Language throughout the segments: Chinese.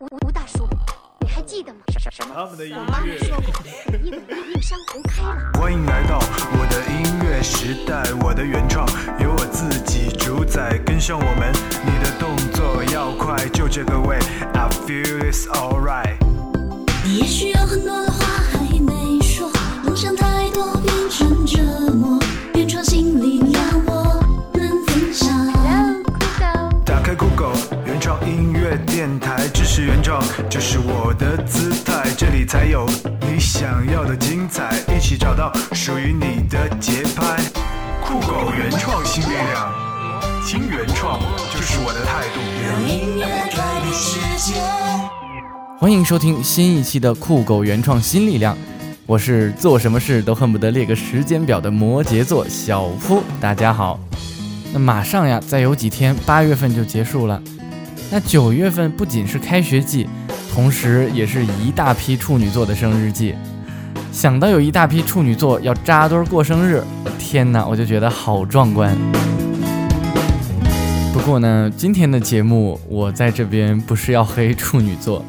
吴吴大叔，你还记得吗？什什什么？他们的。说过，一吻令山红开了。欢迎来到我的音乐时代，我的原创由我自己主宰，跟上我们，你的动作要快，就这个味，I feel it's alright。你也许有很多的话还没说，梦想太多变成折磨，音乐电台，支持原创就是我的姿态，这里才有你想要的精彩，一起找到属于你的节拍。酷狗原创新力量，听原创就是我的态度。让音乐改变世界。欢迎收听新一期的酷狗原创新力量，我是做什么事都恨不得列个时间表的摩羯座小夫，大家好。那马上呀，再有几天八月份就结束了，那九月份不仅是开学季，同时也是一大批处女座的生日季。想到有一大批处女座要扎堆过生日，天哪，我就觉得好壮观。不过呢，今天的节目我在这边不是要黑处女座。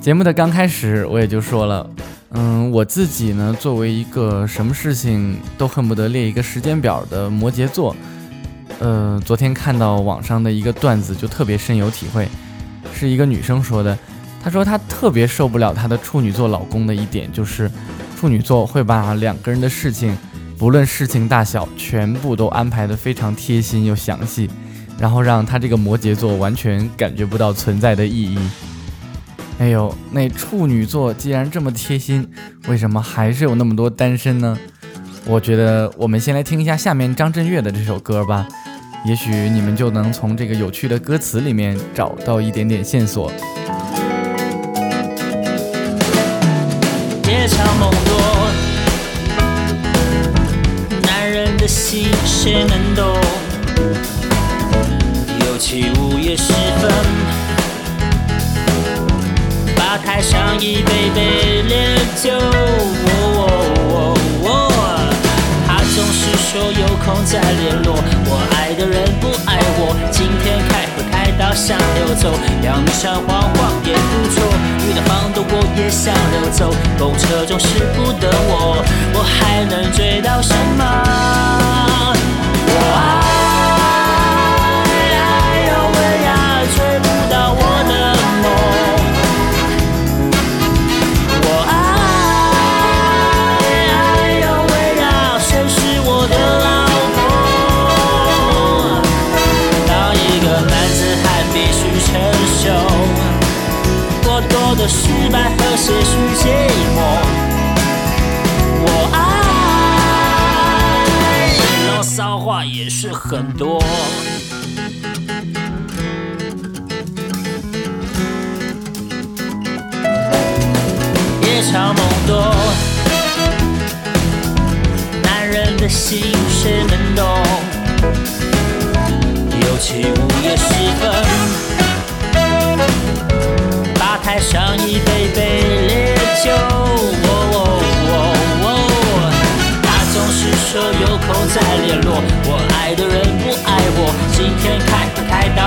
节目的刚开始，我也就说了，嗯，我自己呢，作为一个什么事情都恨不得列一个时间表的摩羯座，呃，昨天看到网上的一个段子，就特别深有体会，是一个女生说的，她说她特别受不了她的处女座老公的一点，就是处女座会把两个人的事情，不论事情大小，全部都安排得非常贴心又详细，然后让她这个摩羯座完全感觉不到存在的意义。哎呦，那处女座既然这么贴心，为什么还是有那么多单身呢？我觉得我们先来听一下下面张震岳的这首歌吧，也许你们就能从这个有趣的歌词里面找到一点点线索。夜长梦多，男人的心谁能懂？尤其午夜时分，吧台上一杯杯烈酒，他总是说有空再联络。的人不爱我，今天开会开到想溜走，阳明山晃晃也不错。遇到房东我也想溜走，公车总是不等我，我还能追到什么？我爱，也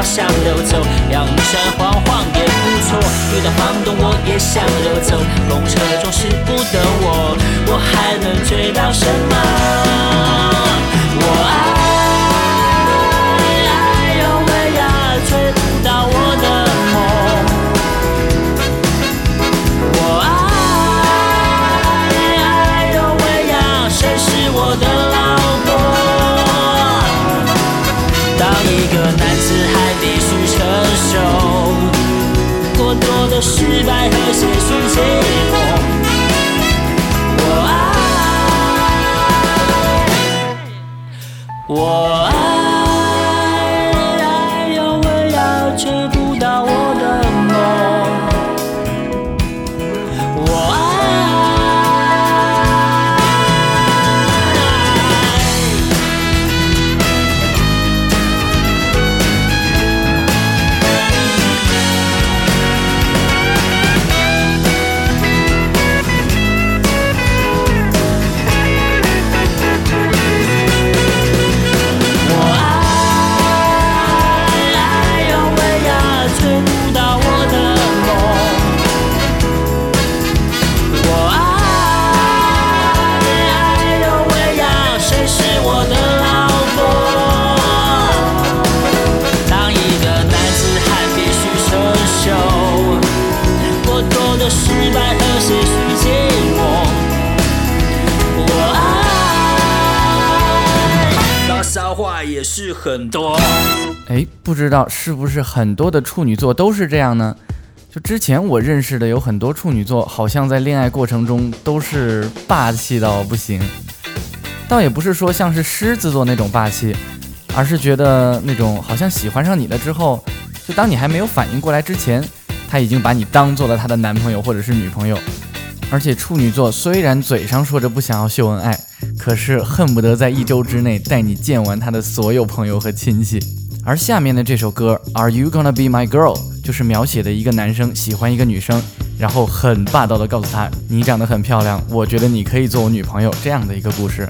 想溜走，阳明山晃晃也不错。遇到房东我也想溜走，公车总是不等我，我还能追到什么？我爱，很多。哎，不知道是不是很多的处女座都是这样呢？就之前我认识的有很多处女座，好像在恋爱过程中都是霸气到不行。倒也不是说像是狮子座那种霸气，而是觉得那种好像喜欢上你了之后，就当你还没有反应过来之前，他已经把你当做了他的男朋友或者是女朋友。而且处女座虽然嘴上说着不想要秀恩爱，可是恨不得在一周之内带你见完他的所有朋友和亲戚。而下面的这首歌《Are You Gonna Be My Girl》就是描写的一个男生喜欢一个女生，然后很霸道的告诉她：“你长得很漂亮，我觉得你可以做我女朋友。”这样的一个故事。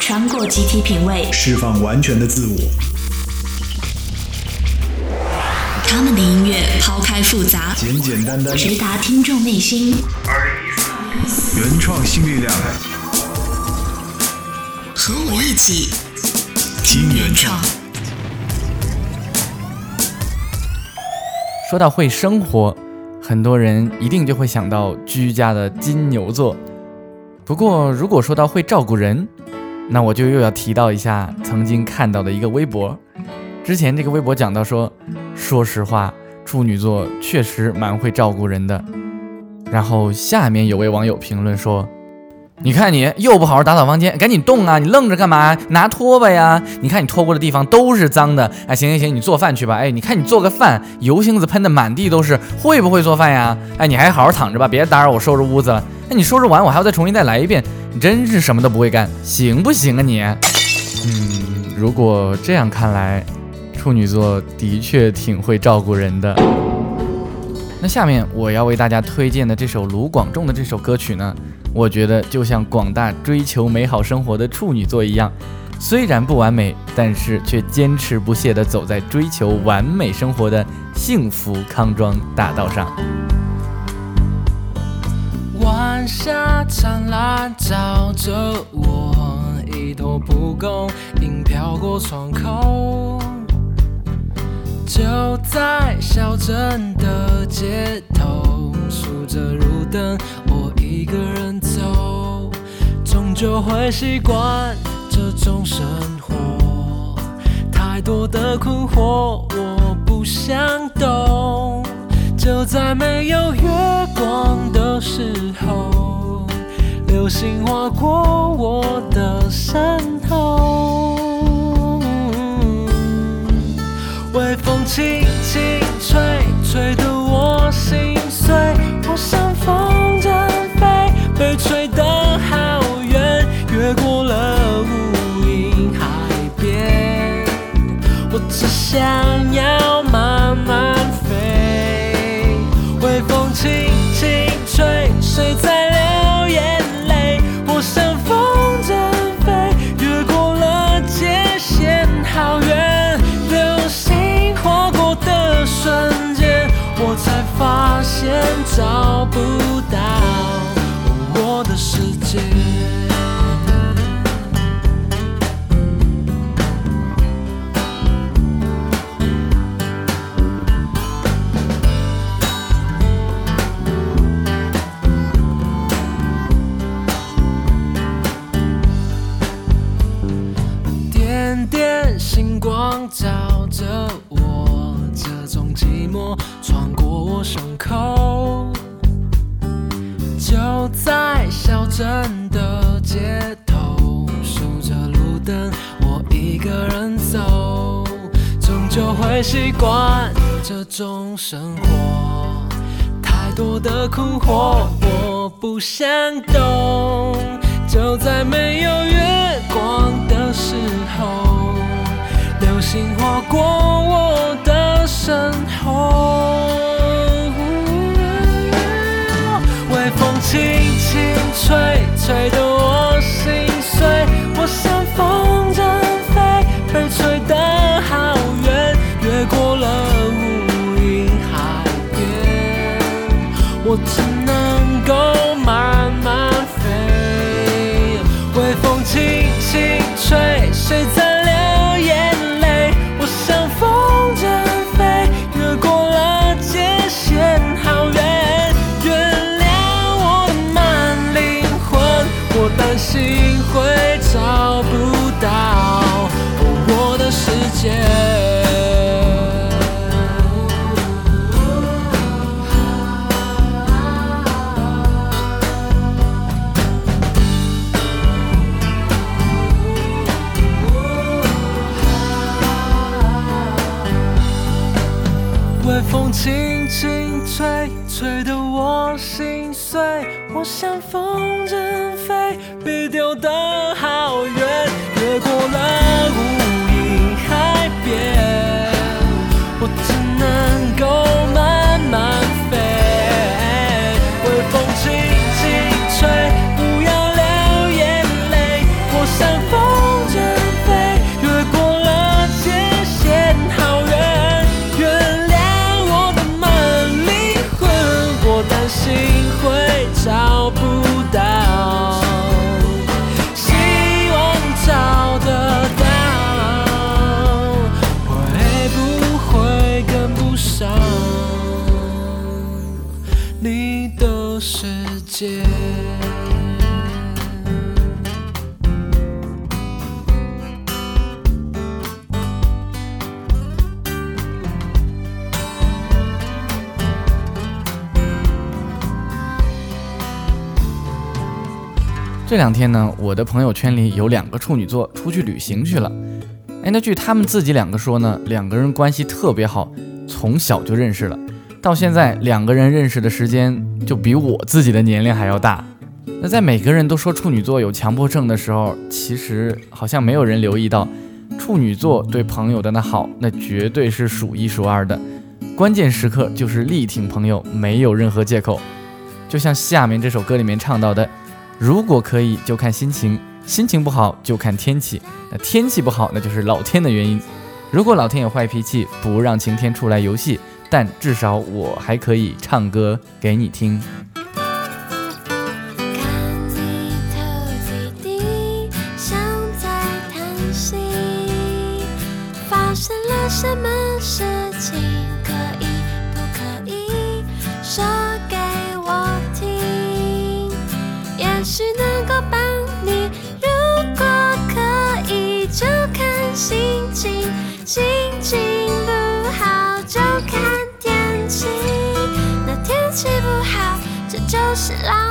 穿过集体品味，释放完全的自我。他们的音乐抛开复杂，简简单单，直达听众内心。原创新力量，和我一起听原创。说到会生活，很多人一定就会想到居家的金牛座。不过，如果说到会照顾人，那我就又要提到一下曾经看到的一个微博。之前这个微博讲到说，说实话，处女座确实蛮会照顾人的。然后下面有位网友评论说：“你看你又不好好打扫房间，赶紧动啊！你愣着干嘛？拿拖把呀！你看你拖过的地方都是脏的。哎，行行行，你做饭去吧。哎，你看你做个饭，油星子喷的满地都是，会不会做饭呀？哎，你还好好躺着吧，别打扰我收拾屋子了。哎，你收拾完我还要再重新再来一遍，你真是什么都不会干，行不行啊你？嗯，如果这样看来，处女座的确挺会照顾人的。那下面我要为大家推荐的这首卢广仲的这首歌曲呢，我觉得就像广大追求美好生活的处女座一样，虽然不完美，但是却坚持不懈地走在追求完美生活的幸福康庄大道上。下灿烂照着我，一朵蒲公英飘过窗口。就在小镇的街头，数着路灯，我一个人走，终究会习惯这种生活。太多的困惑，我不想懂。就在没有月光的时候，流星划过我的身后。微风轻轻吹，吹得我心碎。我像风谁在流眼泪？我像风筝飞，越过了界限，好远。流星划过的瞬间，我才发现找不照着我，这种寂寞穿过我胸口。就在小镇的街头，数着路灯，我一个人走，终究会习惯这种生活。太多的困惑，我不想懂。就在没有月光的时候，星划过我的身后。微风轻轻吹，吹得我心碎。我像风筝飞，被吹得好远，越过了无垠海边。我只能够慢慢飞。微风轻轻吹，谁在轻轻吹，吹得我心碎。我像风筝飞，被丢得这两天呢，我的朋友圈里有两个处女座出去旅行去了。哎，那据他们自己两个说呢，两个人关系特别好，从小就认识了，到现在两个人认识的时间就比我自己的年龄还要大。那在每个人都说处女座有强迫症的时候，其实好像没有人留意到，处女座对朋友的那好，那绝对是数一数二的。关键时刻就是力挺朋友，没有任何借口。就像下面这首歌里面唱到的：“如果可以，就看心情；心情不好，就看天气。那天气不好，那就是老天的原因。如果老天有坏脾气，不让晴天出来游戏，但至少我还可以唱歌给你听。”，什么事情？心情不好就看天气。那天气不好，这就是老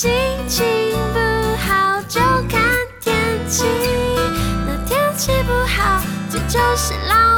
心情不好就看天气。那天气不好，这就是老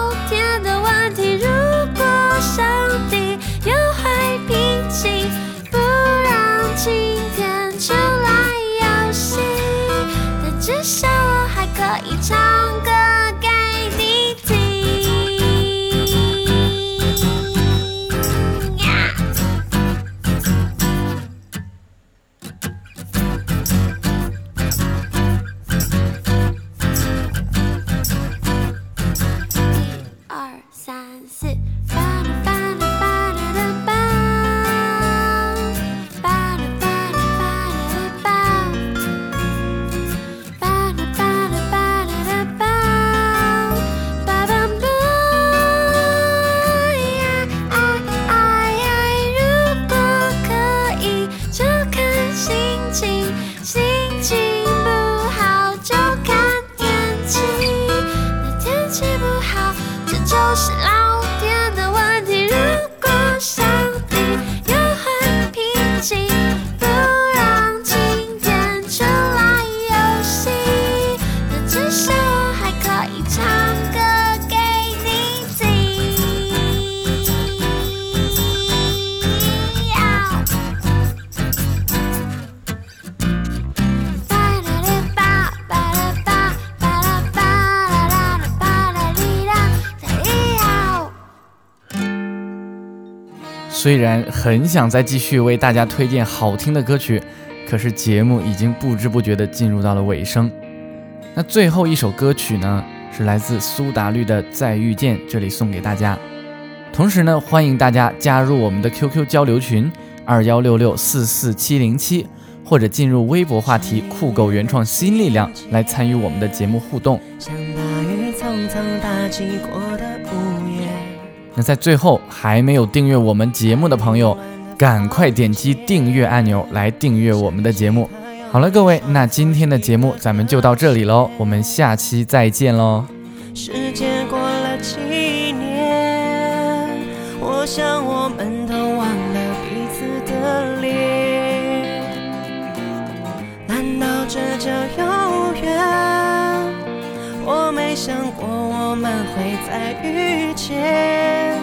虽然很想再继续为大家推荐好听的歌曲，可是节目已经不知不觉地进入到了尾声。那最后一首歌曲呢，是来自苏打绿的《再遇见》，这里送给大家。同时呢，欢迎大家加入我们的 QQ 交流群二幺六六四四七零七，或者进入微博话题“酷狗原创新力量”来参与我们的节目互动。像大雨匆匆打击过。那在最后还没有订阅我们节目的朋友，赶快点击订阅按钮来订阅我们的节目。好了，各位，那今天的节目咱们就到这里喽，我们下期再见喽。时间过了几年，我想我们想过我们会再遇见，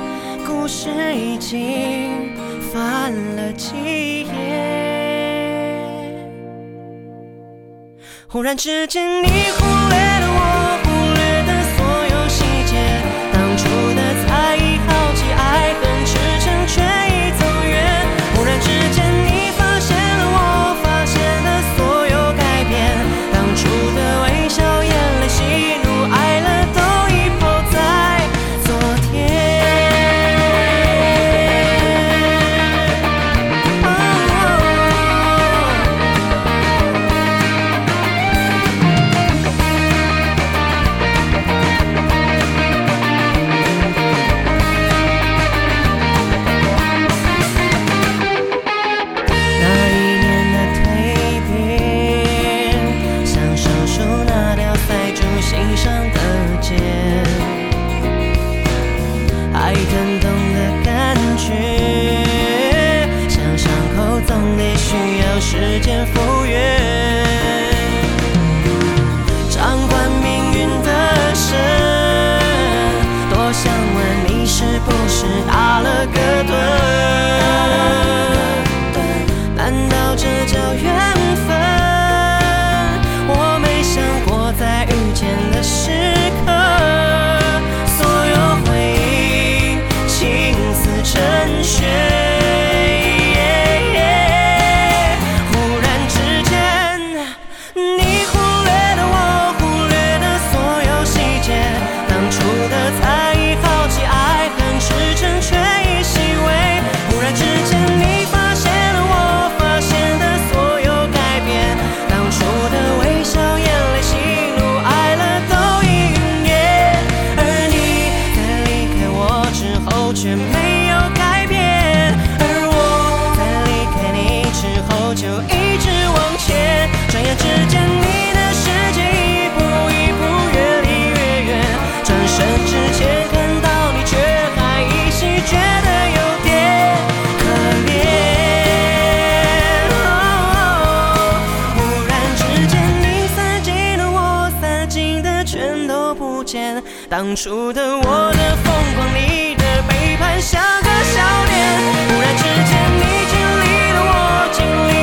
故事已经翻了几页。忽然之间，你忽略当初的我的疯狂，你的背叛像个笑脸，忽然之间你经历了我经历。